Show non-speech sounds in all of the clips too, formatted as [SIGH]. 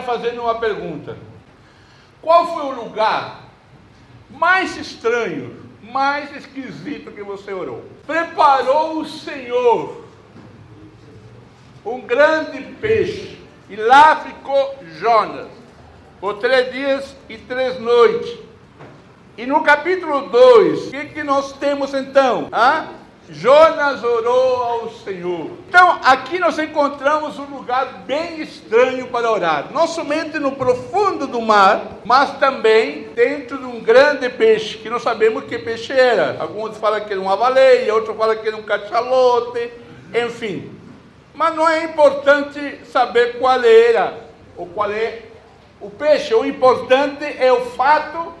terminar fazendo uma pergunta. Qual foi o lugar mais estranho, mais esquisito que você orou? Preparou o Senhor um grande peixe, e lá ficou Jonas, por três dias e três noites. E no capítulo 2, o que, que nós temos então? Hã? Jonas orou ao Senhor. Então, aqui nós encontramos um lugar bem estranho para orar. Não somente no profundo do mar, mas também dentro de um grande peixe, que não sabemos que peixe era. Alguns falam que era uma baleia, outros falam que era um cachalote, enfim. Mas não é importante saber qual era ou qual é o peixe. O importante é o fato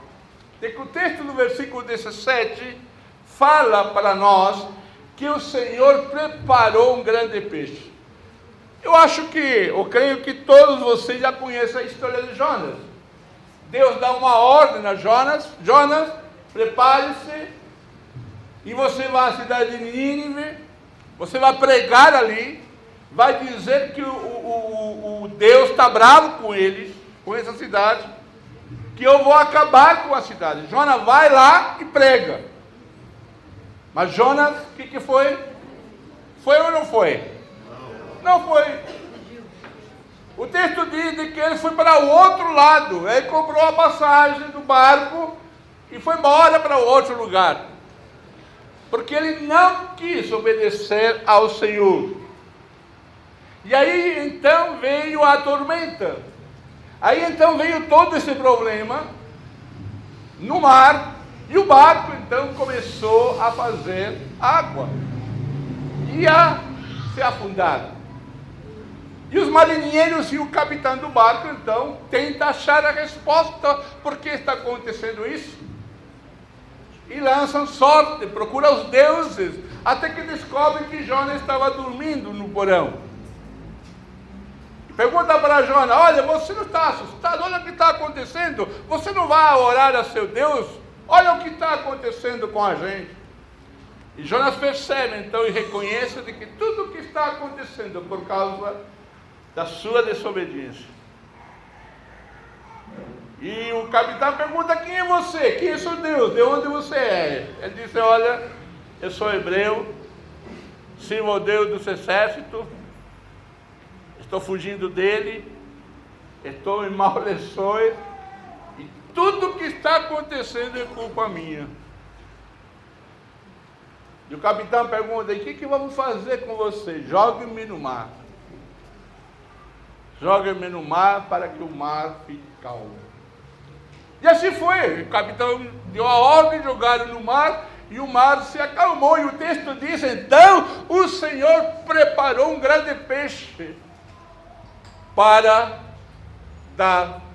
de que o texto do versículo 17 fala para nós que o Senhor preparou um grande peixe. Eu acho que, eu creio que todos vocês já conhecem a história de Jonas. Deus dá uma ordem a Jonas: Jonas, prepare-se e você vai à cidade de Nínive, você vai pregar ali, vai dizer que o, o, o Deus está bravo com eles, com essa cidade, que eu vou acabar com a cidade. Jonas vai lá e prega. Mas Jonas, o que, que foi? Foi ou não foi? Não foi. O texto diz que ele foi para o outro lado. Ele comprou a passagem do barco e foi embora para outro lugar. Porque ele não quis obedecer ao Senhor. E aí então veio a tormenta. Aí então veio todo esse problema no mar e o barco então começou a fazer água e a se afundar. E os marinheiros e o capitão do barco então tentam achar a resposta por que está acontecendo isso. E lançam sorte, procuram os deuses, até que descobrem que Jonas estava dormindo no porão. Pergunta para Jonas: Olha, você não está assustado? Olha o que está acontecendo. Você não vai orar a seu Deus? Olha o que está acontecendo com a gente. E Jonas percebe então e reconhece de que tudo o que está acontecendo por causa da sua desobediência. E o capitão pergunta: Quem é você? Quem é seu Deus? De onde você é? Ele disse: Olha, eu sou hebreu, sirvo ao Deus dos exércitos, estou fugindo dele, estou em [LAUGHS] maus lições tudo que está acontecendo é culpa minha. E o capitão pergunta: o que, que vamos fazer com você? Jogue-me no mar. Jogue-me no mar para que o mar fique calmo. E assim foi. O capitão deu a ordem, jogaram no mar e o mar se acalmou. E o texto diz: então o Senhor preparou um grande peixe para dar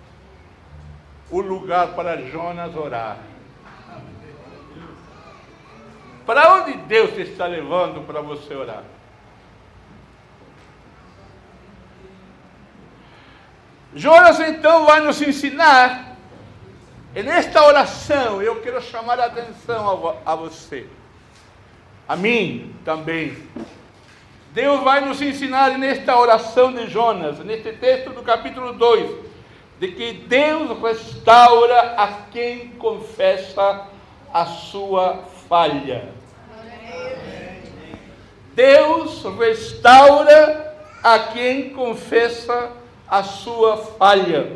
o lugar para Jonas orar. Para onde Deus te está levando para você orar? Jonas então vai nos ensinar, e nesta oração eu quero chamar a atenção a, a você, a mim também. Deus vai nos ensinar nesta oração de Jonas, neste texto do capítulo 2, de que Deus restaura a quem confessa a sua falha. Deus restaura a quem confessa a sua falha,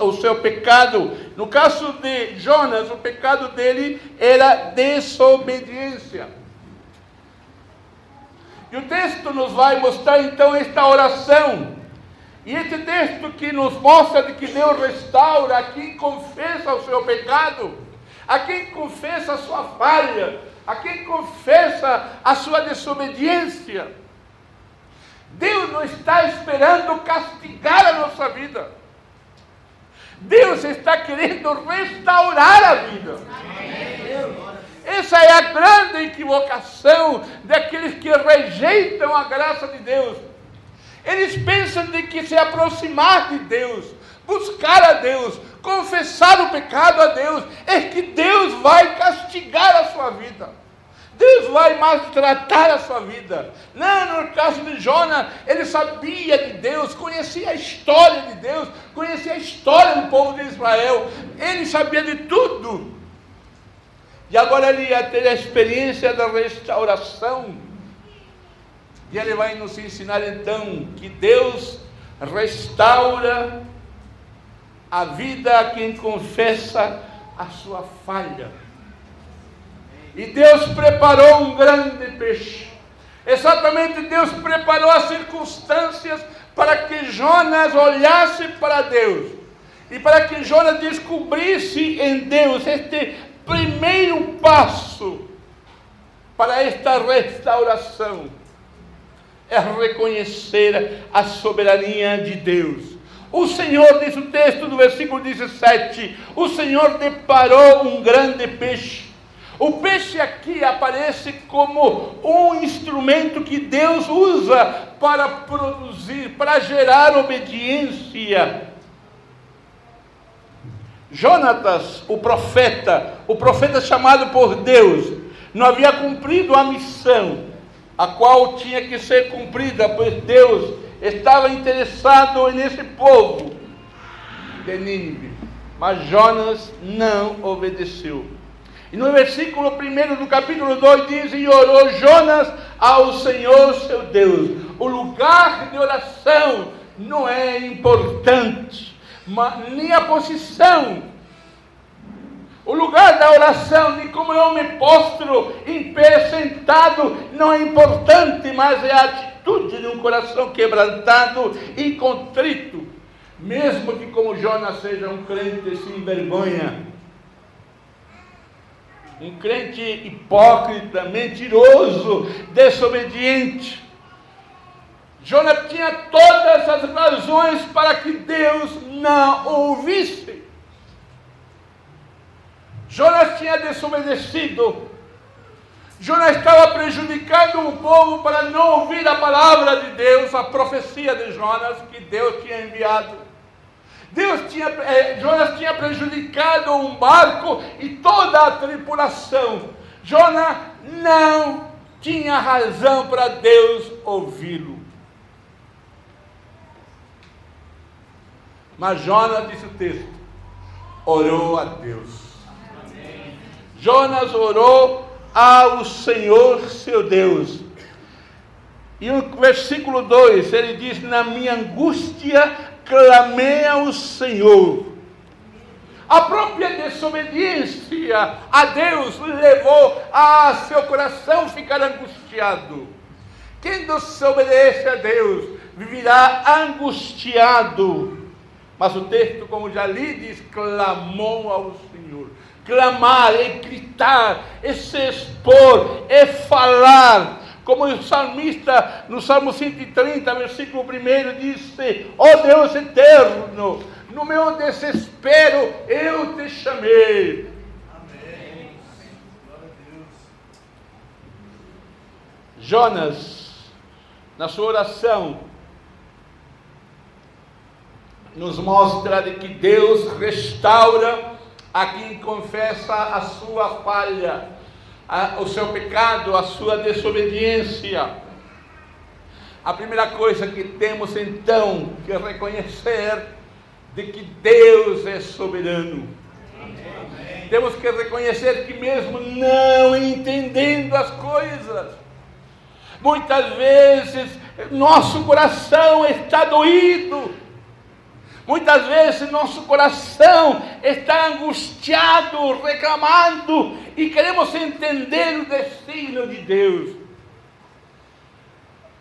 o seu pecado. No caso de Jonas, o pecado dele era desobediência. E o texto nos vai mostrar então esta oração e esse texto que nos mostra de que Deus restaura a quem confessa o seu pecado, a quem confessa a sua falha, a quem confessa a sua desobediência. Deus não está esperando castigar a nossa vida. Deus está querendo restaurar a vida. Essa é a grande equivocação daqueles que rejeitam a graça de Deus. Eles pensam de que se aproximar de Deus, buscar a Deus, confessar o pecado a Deus, é que Deus vai castigar a sua vida. Deus vai maltratar a sua vida. Não, no caso de Jonas, ele sabia de Deus, conhecia a história de Deus, conhecia a história do povo de Israel, ele sabia de tudo. E agora ele ia ter a experiência da restauração. E ele vai nos ensinar então que Deus restaura a vida a quem confessa a sua falha. E Deus preparou um grande peixe. Exatamente, Deus preparou as circunstâncias para que Jonas olhasse para Deus e para que Jonas descobrisse em Deus este primeiro passo para esta restauração é reconhecer a soberania de Deus. O Senhor, diz o texto do versículo 17: o Senhor deparou um grande peixe o peixe aqui aparece como um instrumento que Deus usa para produzir, para gerar obediência. Jonatas, o profeta, o profeta chamado por Deus, não havia cumprido a missão, a qual tinha que ser cumprida, pois Deus estava interessado nesse povo de Nínive. Mas Jonas não obedeceu. E no versículo 1 do capítulo 2 diz: E orou Jonas ao Senhor seu Deus. O lugar de oração não é importante, nem a posição. O lugar da oração, de como eu me postro em pé sentado, não é importante, mas é a atitude de um coração quebrantado e contrito. Mesmo que, como Jonas, seja um crente sem vergonha um crente hipócrita, mentiroso, desobediente. Jonas tinha todas as razões para que Deus não ouvisse. Jonas tinha desobedecido. Jonas estava prejudicando o povo para não ouvir a palavra de Deus, a profecia de Jonas que Deus tinha enviado. Deus tinha, eh, Jonas tinha prejudicado um barco e toda a tripulação. Jonas não tinha razão para Deus ouvi-lo. Mas Jonas, disse o texto, orou a Deus. Jonas orou ao Senhor seu Deus. E o versículo 2, ele diz: Na minha angústia clamei ao Senhor. A própria desobediência a Deus levou a seu coração ficar angustiado. Quem desobedece a Deus viverá angustiado. Mas o texto, como já li, diz: clamou ao. Clamar é gritar, é se expor, é falar como o salmista, no Salmo 130, versículo 1, disse: Ó oh Deus eterno, no meu desespero eu te chamei. Amém. Jonas, na sua oração, nos mostra de que Deus restaura a quem confessa a sua falha a, o seu pecado, a sua desobediência. A primeira coisa que temos então que reconhecer de que Deus é soberano. Amém. Temos que reconhecer que mesmo não entendendo as coisas, muitas vezes nosso coração está doído Muitas vezes nosso coração está angustiado, reclamando e queremos entender o destino de Deus.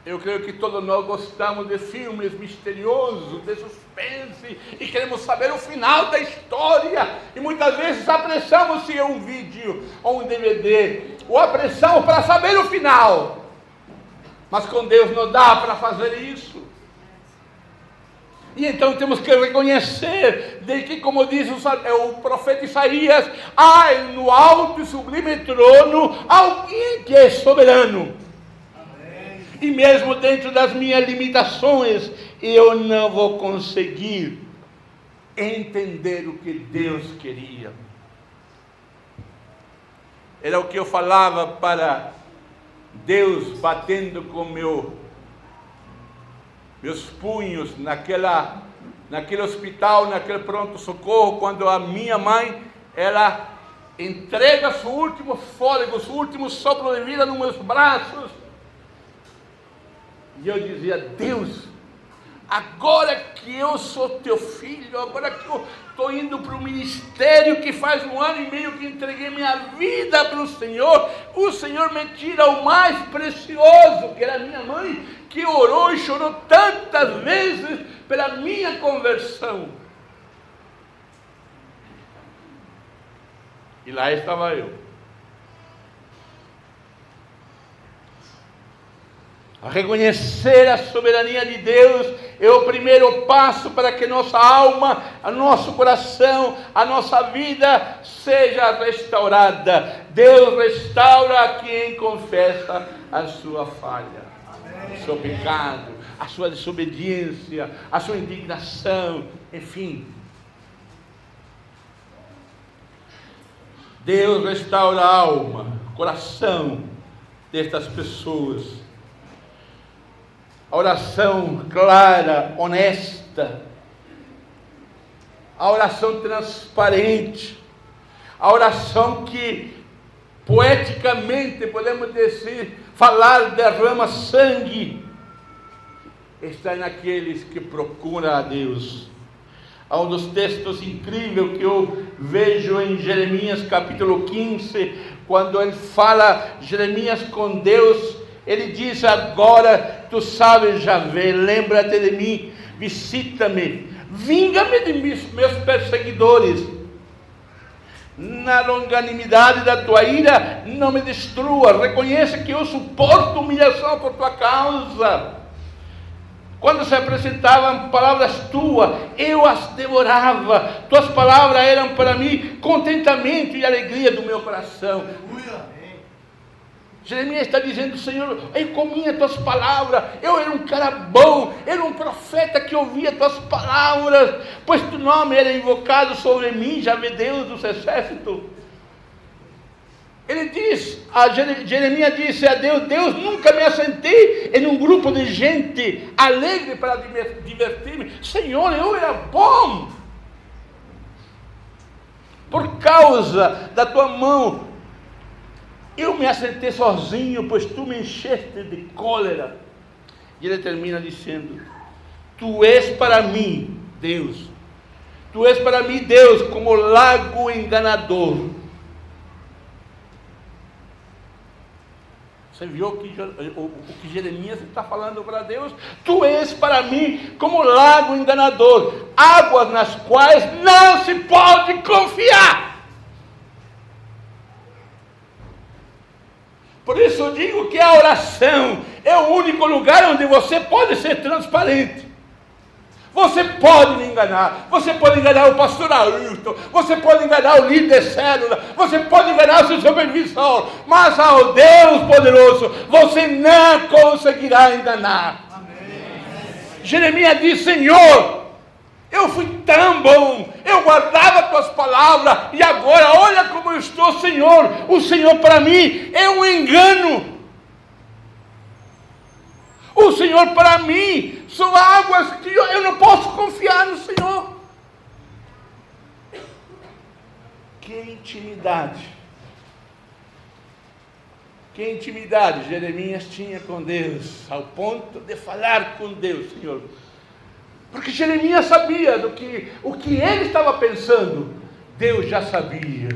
Eu creio que todos nós gostamos de filmes misteriosos, de suspense, e queremos saber o final da história. E muitas vezes apressamos se é um vídeo ou um DVD, ou apressamos para saber o final. Mas com Deus não dá para fazer isso. E então temos que reconhecer de que, como diz o, é, o profeta Isaías, há no alto e sublime trono alguém que é soberano. Amém. E mesmo dentro das minhas limitações, eu não vou conseguir entender o que Deus queria. era o que eu falava para Deus batendo com meu, meus punhos naquela, naquele hospital, naquele pronto-socorro, quando a minha mãe, ela entrega seu último fôlego, seu último sopro de vida nos meus braços. E eu dizia, Deus, Agora que eu sou teu filho, agora que eu estou indo para o ministério que faz um ano e meio que entreguei minha vida para o Senhor, o Senhor me tira o mais precioso, que era minha mãe, que orou e chorou tantas vezes pela minha conversão. E lá estava eu A reconhecer a soberania de Deus é o primeiro passo para que nossa alma, o nosso coração, a nossa vida seja restaurada. Deus restaura quem confessa a sua falha, o seu pecado, a sua desobediência, a sua indignação, enfim. Deus restaura a alma, coração destas pessoas a oração clara, honesta, a oração transparente, a oração que poeticamente podemos dizer, falar derrama sangue, está naqueles que procuram a Deus. Há um dos textos incríveis que eu vejo em Jeremias capítulo 15, quando ele fala Jeremias com Deus, ele diz agora tu sabes, Javé, lembra-te de mim, visita-me, vinga-me de meus perseguidores. Na longanimidade da tua ira, não me destrua. Reconheça que eu suporto humilhação por tua causa. Quando se apresentavam palavras tuas, eu as devorava. Tuas palavras eram para mim contentamento e alegria do meu coração. Jeremias está dizendo, Senhor, eu comia tuas palavras, eu era um cara bom, era um profeta que ouvia tuas palavras, pois tu nome era invocado sobre mim, já vê Deus dos exércitos. Ele diz, a Jeremias disse a Deus, Deus, nunca me assentei em um grupo de gente alegre para divertir-me. Senhor, eu era bom. Por causa da tua mão eu me assentei sozinho, pois tu me encheste de cólera. E ele termina dizendo: Tu és para mim, Deus. Tu és para mim, Deus, como lago enganador. Você viu o que, o que Jeremias está falando para Deus? Tu és para mim como lago enganador, águas nas quais não se pode confiar. Por isso eu digo que a oração é o único lugar onde você pode ser transparente. Você pode me enganar, você pode enganar o pastor Ailton, você pode enganar o líder de célula, você pode enganar o seu supervisor, mas ao Deus poderoso você não conseguirá enganar. Amém. Jeremias diz: Senhor, eu fui tão bom, eu guardava tuas palavras, e agora olha como eu estou, Senhor. O Senhor para mim é um engano. O Senhor para mim são águas que eu não posso confiar no Senhor. Que intimidade. Que intimidade Jeremias tinha com Deus, ao ponto de falar com Deus, Senhor porque Jeremias sabia do que o que ele estava pensando, Deus já sabia.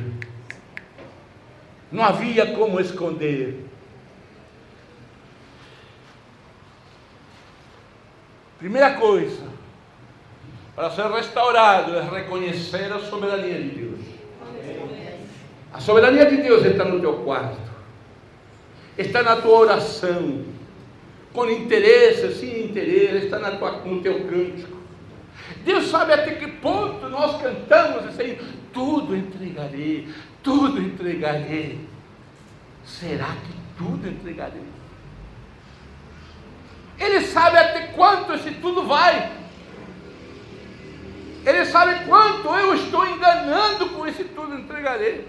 Não havia como esconder. Primeira coisa, para ser restaurado é reconhecer a soberania de Deus. A soberania de Deus está no teu quarto, está na tua oração, com interesse, sem interesse, está na tua, no teu cântico. Deus sabe até que ponto nós cantamos assim, tudo entregarei, tudo entregarei. Será que tudo entregarei? Ele sabe até quanto esse tudo vai. Ele sabe quanto eu estou enganando com esse tudo entregarei.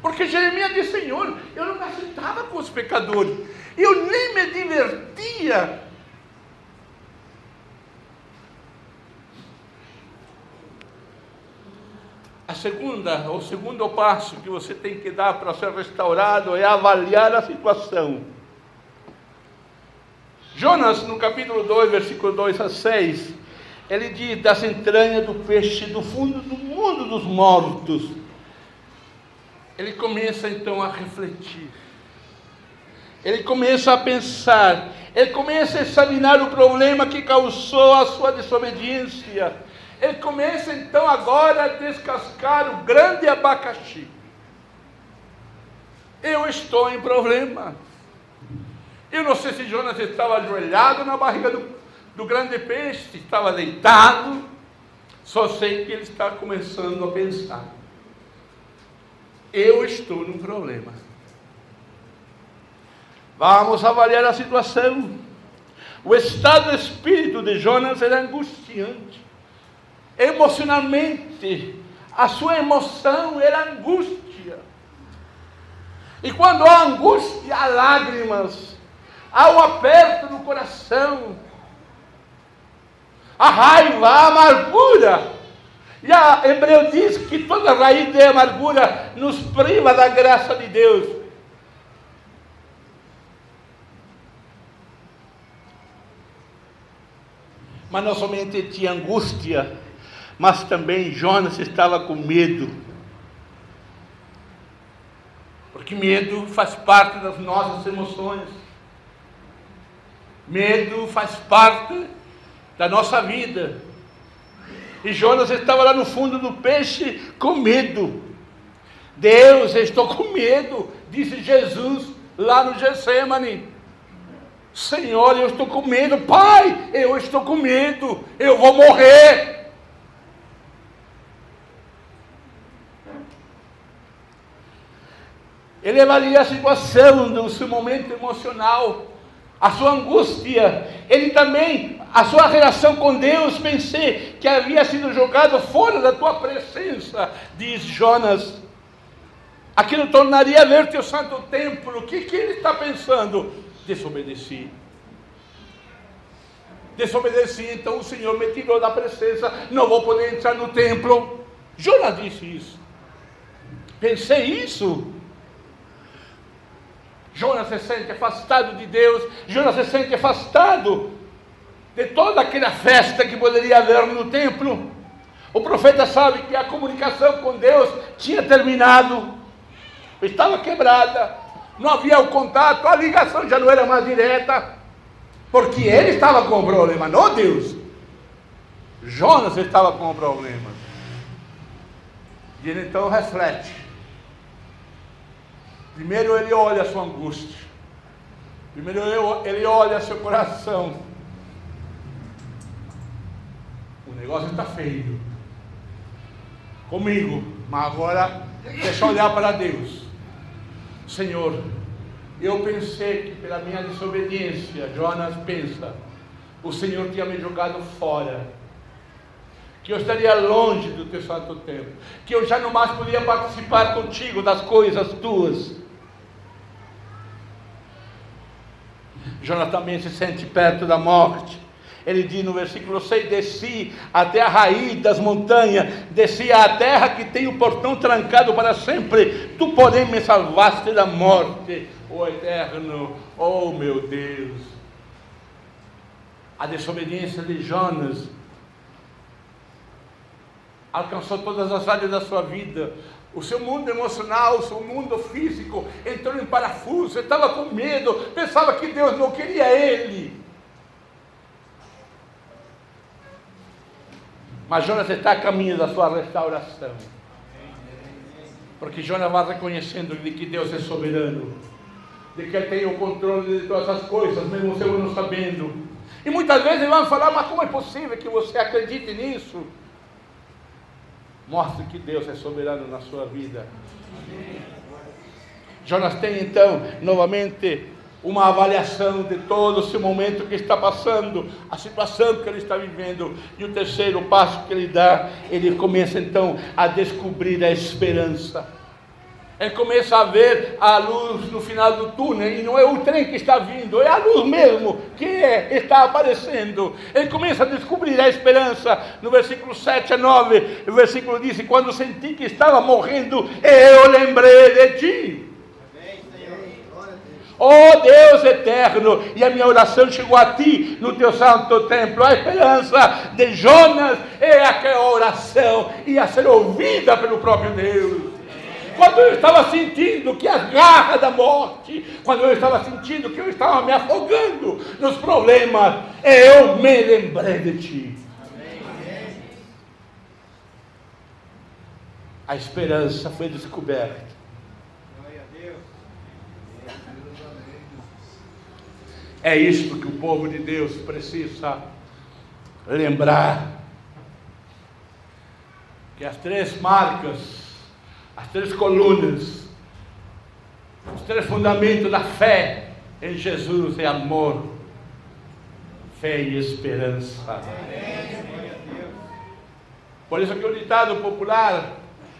Porque Jeremias disse, Senhor, eu não me aceitava com os pecadores, eu nem me divertia. A segunda, o segundo passo que você tem que dar para ser restaurado é avaliar a situação. Jonas, no capítulo 2, versículo 2 a 6, ele diz: Das entranhas do peixe, do fundo do mundo dos mortos. Ele começa então a refletir. Ele começa a pensar. Ele começa a examinar o problema que causou a sua desobediência. Ele começa então agora a descascar o grande abacaxi. Eu estou em problema. Eu não sei se Jonas estava ajoelhado na barriga do, do grande peixe, estava deitado. Só sei que ele está começando a pensar. Eu estou num problema. Vamos avaliar a situação. O estado de espírito de Jonas era angustiante. Emocionalmente, a sua emoção era angústia. E quando há angústia, há lágrimas há um aperto no coração, a raiva, a amargura. E a Hebreu diz que toda raiz de amargura nos priva da graça de Deus. Mas não somente tinha angústia, mas também Jonas estava com medo. Porque medo faz parte das nossas emoções. Medo faz parte da nossa vida. E Jonas estava lá no fundo do peixe com medo. Deus, eu estou com medo, disse Jesus lá no Getsemane. Senhor, eu estou com medo. Pai, eu estou com medo. Eu vou morrer. Ele avalia a situação do seu momento emocional a sua angústia, ele também, a sua relação com Deus, pensei que havia sido jogado fora da tua presença, diz Jonas. Aquilo tornaria a ver teu santo templo. O que, que ele está pensando? Desobedeci. Desobedeci, então o Senhor me tirou da presença, não vou poder entrar no templo. Jonas disse isso. Pensei isso. Jonas se sente afastado de Deus, Jonas se sente afastado de toda aquela festa que poderia haver no templo. O profeta sabe que a comunicação com Deus tinha terminado, estava quebrada, não havia o contato, a ligação já não era mais direta, porque ele estava com o problema, não Deus. Jonas estava com o problema. E ele então reflete Primeiro ele olha a sua angústia. Primeiro ele olha seu coração. O negócio está feio. Comigo. Mas agora deixa eu olhar para Deus. Senhor, eu pensei que pela minha desobediência, Jonas pensa, o Senhor tinha me jogado fora. Que eu estaria longe do teu santo tempo. Que eu já não mais podia participar contigo das coisas tuas. Jonas também se sente perto da morte. Ele diz no versículo 6: Desci até a raiz das montanhas, desci à terra que tem o portão trancado para sempre. Tu, porém, me salvaste da morte, ó Eterno, ó meu Deus. A desobediência de Jonas alcançou todas as áreas da sua vida. O seu mundo emocional, o seu mundo físico entrou em parafuso, estava com medo, pensava que Deus não queria ele. Mas Jonas está a caminho da sua restauração. Porque Jonas vai reconhecendo de que Deus é soberano, de que Ele tem o controle de todas as coisas, mesmo você não sabendo. E muitas vezes vai falar, mas como é possível que você acredite nisso? Mostre que Deus é soberano na sua vida. Jonas tem então, novamente, uma avaliação de todo esse momento que está passando, a situação que ele está vivendo. E o terceiro passo que ele dá, ele começa então a descobrir a esperança. Ele começa a ver a luz no final do túnel, e não é o trem que está vindo, é a luz mesmo que é, está aparecendo. Ele começa a descobrir a esperança. No versículo 7 a 9, o versículo diz: Quando senti que estava morrendo, eu lembrei de ti. Oh Deus eterno, e a minha oração chegou a ti no teu santo templo. A esperança de Jonas é aquela oração ia ser ouvida pelo próprio Deus quando eu estava sentindo que a garra da morte, quando eu estava sentindo que eu estava me afogando nos problemas, eu me lembrei de ti. A esperança foi descoberta. É isto que o povo de Deus precisa lembrar. Que as três marcas as três colunas, os três fundamentos da fé em Jesus é amor, fé e esperança. Por isso que o ditado popular,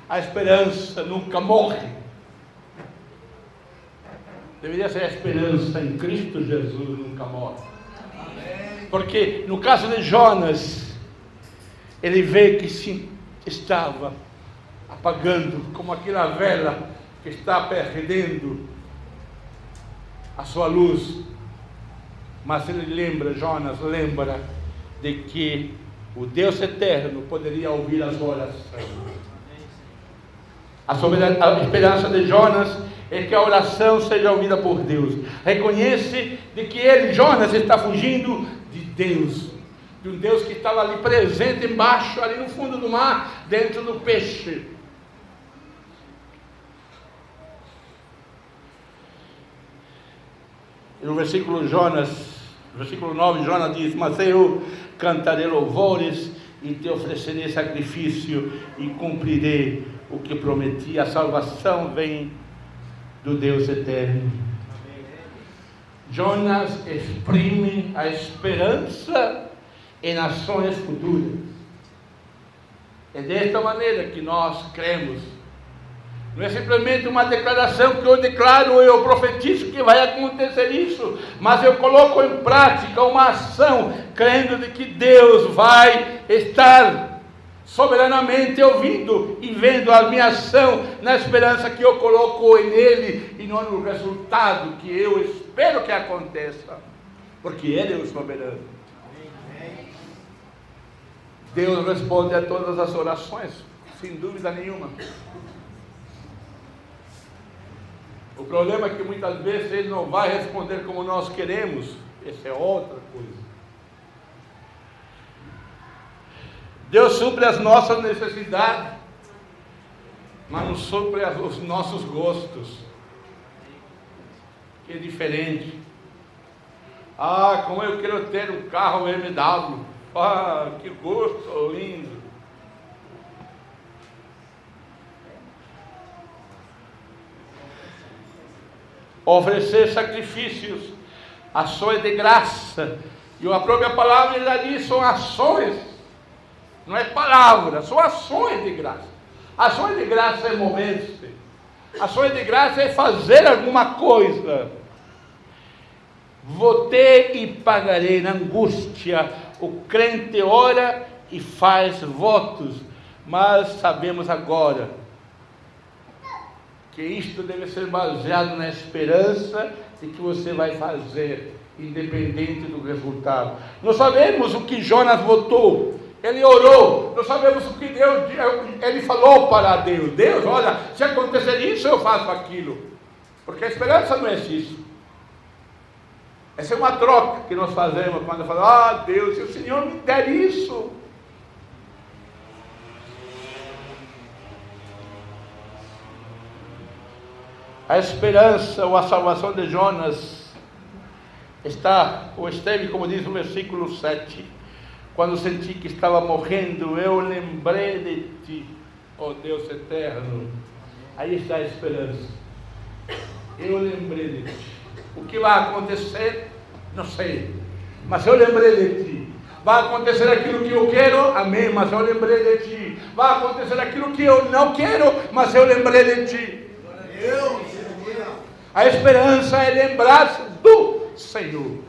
a esperança nunca morre. Deveria ser a esperança em Cristo Jesus nunca morre. Porque no caso de Jonas, ele vê que sim, estava apagando, como aquela vela que está perdendo a sua luz. Mas ele lembra, Jonas lembra, de que o Deus eterno poderia ouvir as orações. A, a esperança de Jonas é que a oração seja ouvida por Deus. Reconhece de que ele, Jonas, está fugindo de Deus, de um Deus que estava ali presente embaixo, ali no fundo do mar, dentro do peixe. No versículo Jonas, versículo 9, Jonas diz: Mas eu cantarei louvores e te oferecerei sacrifício e cumprirei o que prometi. A salvação vem do Deus eterno. Jonas exprime a esperança em nações futuras. É desta maneira que nós cremos não é simplesmente uma declaração que eu declaro eu profetizo que vai acontecer isso, mas eu coloco em prática uma ação, crendo de que Deus vai estar soberanamente ouvindo e vendo a minha ação na esperança que eu coloco nele e não no resultado que eu espero que aconteça, porque Ele é o soberano. Deus responde a todas as orações, sem dúvida nenhuma. O problema é que muitas vezes ele não vai responder como nós queremos. Essa é outra coisa. Deus supre as nossas necessidades, mas não supre os nossos gostos. Que é diferente. Ah, como eu quero ter um carro BMW. Ah, que gosto lindo. Oferecer sacrifícios, ações de graça. E a própria palavra já diz: são ações, não é palavra, são ações de graça. Ações de graça é mover-se, ações de graça é fazer alguma coisa. Votei e pagarei na angústia. O crente ora e faz votos, mas sabemos agora que isto deve ser baseado na esperança de que você vai fazer, independente do resultado. Nós sabemos o que Jonas votou, ele orou, nós sabemos o que Deus, ele falou para Deus: Deus, olha, se acontecer isso, eu faço aquilo, porque a esperança não é isso. Essa é uma troca que nós fazemos quando falamos: Ah, Deus, se o Senhor me der isso, A esperança ou a salvação de Jonas está, ou esteve, como diz o versículo 7, quando senti que estava morrendo, eu lembrei de ti, ó oh Deus eterno. Aí está a esperança. Eu lembrei de ti. O que vai acontecer, não sei, mas eu lembrei de ti. Vai acontecer aquilo que eu quero, amém, mas eu lembrei de ti. Vai acontecer aquilo que eu não quero, mas eu lembrei de ti. A esperança é lembrar-se do Senhor.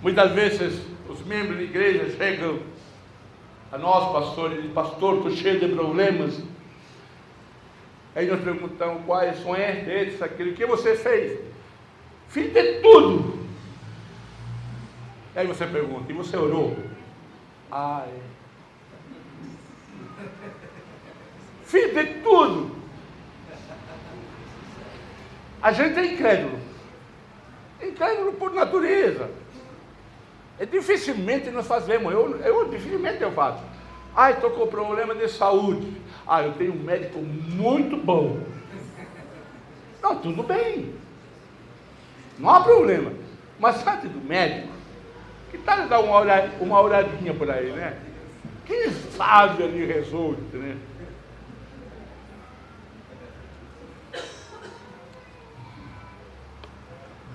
Muitas vezes os membros da igreja chegam a nós, pastor, e pastor, estou cheio de problemas. Aí nós perguntamos quais são esses, aquele, o que você fez? Fiz de tudo. Aí você pergunta, e você orou? Ah, é. Fiz de tudo. A gente é incrédulo. Incrédulo por natureza. É dificilmente nós fazemos. Eu, eu dificilmente eu faço. Ah, estou com problema de saúde. Ah, eu tenho um médico muito bom. Não, tudo bem. Não há problema. Mas antes do médico, que tal dar uma olhadinha por aí, né? Quem sabe ali resolve, né?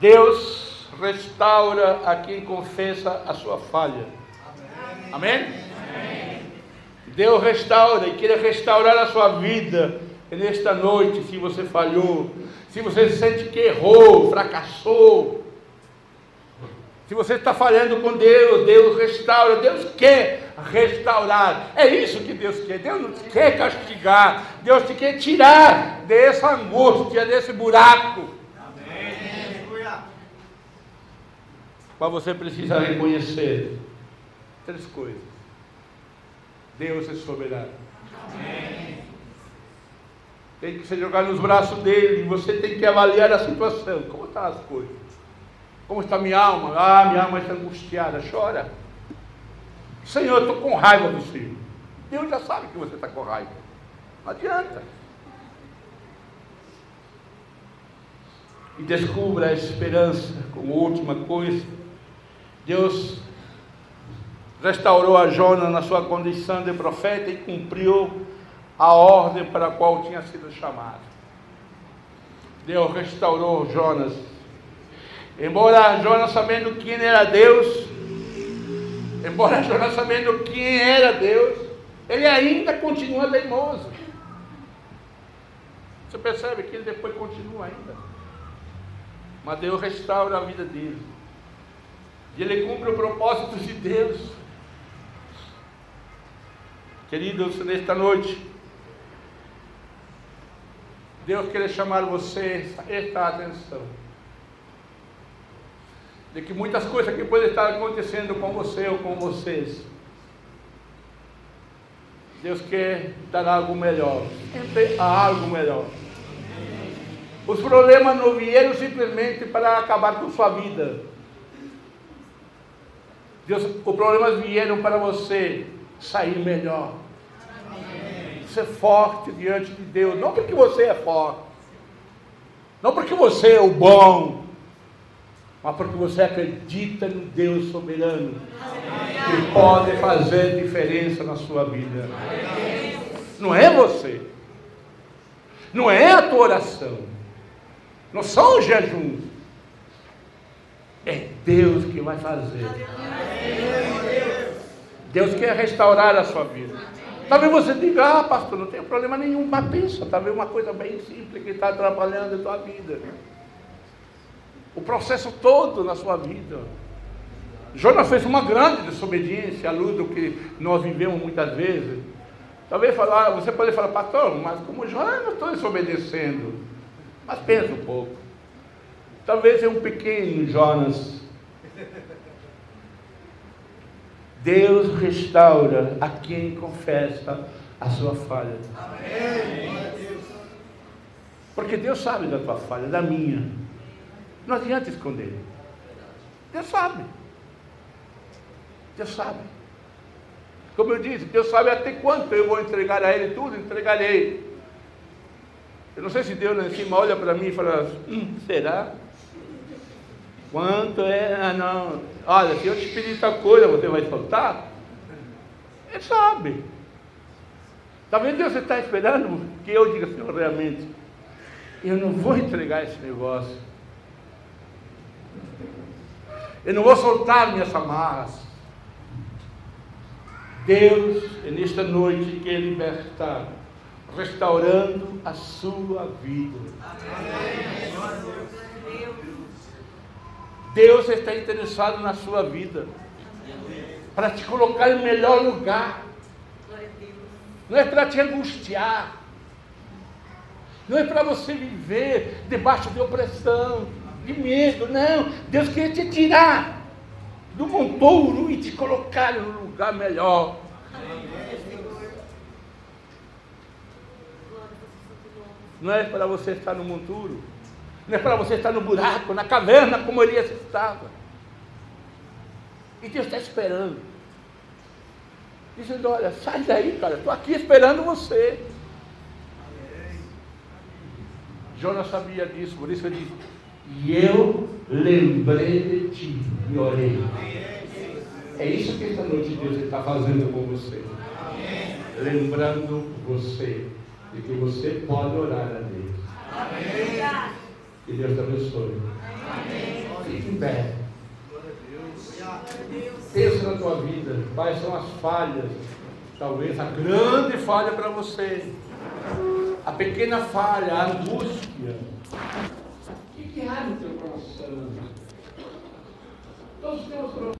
Deus restaura a quem confessa a sua falha. Amém? Amém? Deus restaura e quer restaurar a sua vida nesta noite, se você falhou, se você sente que errou, fracassou, se você está falhando com Deus, Deus restaura, Deus quer restaurar. É isso que Deus quer. Deus não quer castigar, Deus te quer tirar dessa angústia, desse buraco. Mas você precisa reconhecer três coisas. Deus é soberano. Tem que se jogar nos braços dele. Você tem que avaliar a situação. Como estão as coisas? Como está minha alma? Ah, minha alma está angustiada. Chora. Senhor, eu estou com raiva do Senhor. Deus já sabe que você está com raiva. Não adianta. E descubra a esperança como última coisa Deus restaurou a Jonas na sua condição de profeta e cumpriu a ordem para a qual tinha sido chamado. Deus restaurou Jonas. Embora Jonas sabendo quem era Deus, embora Jonas sabendo quem era Deus, ele ainda continua teimoso. Você percebe que ele depois continua ainda. Mas Deus restaura a vida dele. E ele cumpre o propósito de Deus. Queridos, nesta noite, Deus quer chamar você a esta atenção. De que muitas coisas que podem estar acontecendo com você ou com vocês, Deus quer dar algo melhor. Sempre há algo melhor. Os problemas não vieram simplesmente para acabar com sua vida. Deus, os problemas vieram para você sair melhor. Amém. Ser forte diante de Deus. Não porque você é forte. Não porque você é o bom. Mas porque você acredita no Deus soberano. Amém. Que pode fazer diferença na sua vida. Amém. Não é você. Não é a tua oração. Não são os jejuns. É Deus que vai fazer. Deus quer restaurar a sua vida. Talvez você diga, ah, pastor, não tem problema nenhum, mas pensa, talvez uma coisa bem simples que está atrapalhando a tua vida. O processo todo na sua vida. Jonas fez uma grande desobediência à luz do que nós vivemos muitas vezes. Talvez falar, você pode falar, pastor, mas como Jonas não estou desobedecendo. Mas pensa um pouco. Talvez é um pequeno Jonas Deus restaura a quem confessa a sua falha. Amém. Porque Deus sabe da tua falha, da minha. Não adianta esconder. Deus sabe. Deus sabe. Como eu disse, Deus sabe até quanto eu vou entregar a Ele tudo, entregarei. Eu não sei se Deus lá em cima olha para mim e fala, hum, será? Quanto é? Ah, não. Olha, se eu te pedir tal coisa, você vai soltar? Ele sabe. Talvez Deus está esperando que eu diga, Senhor, realmente, eu não vou entregar esse negócio. Eu não vou soltar minhas amarras. Deus, é nesta noite, quer libertar, restaurando a sua vida. Deus está interessado na sua vida, para te colocar em melhor lugar. Não é para te angustiar, não é para você viver debaixo de opressão, de medo, não. Deus quer te tirar do montouro e te colocar em um lugar melhor. Não é para você estar no monturo, não é para você estar no buraco, na caverna, como Elias estava. E Deus está esperando. Dizendo, olha, sai daí, cara, estou aqui esperando você. Jonas sabia disso, por isso ele disse, e eu lembrei de ti e orei. É isso que esta noite Deus está fazendo com você. Lembrando você de que você pode orar a Deus. Amém. Que Deus te abençoe. Fique em pé. Pensa na tua vida. Quais são as falhas? Talvez a grande falha para você. A pequena falha, a angústia. O que, que há no teu coração? Todos temos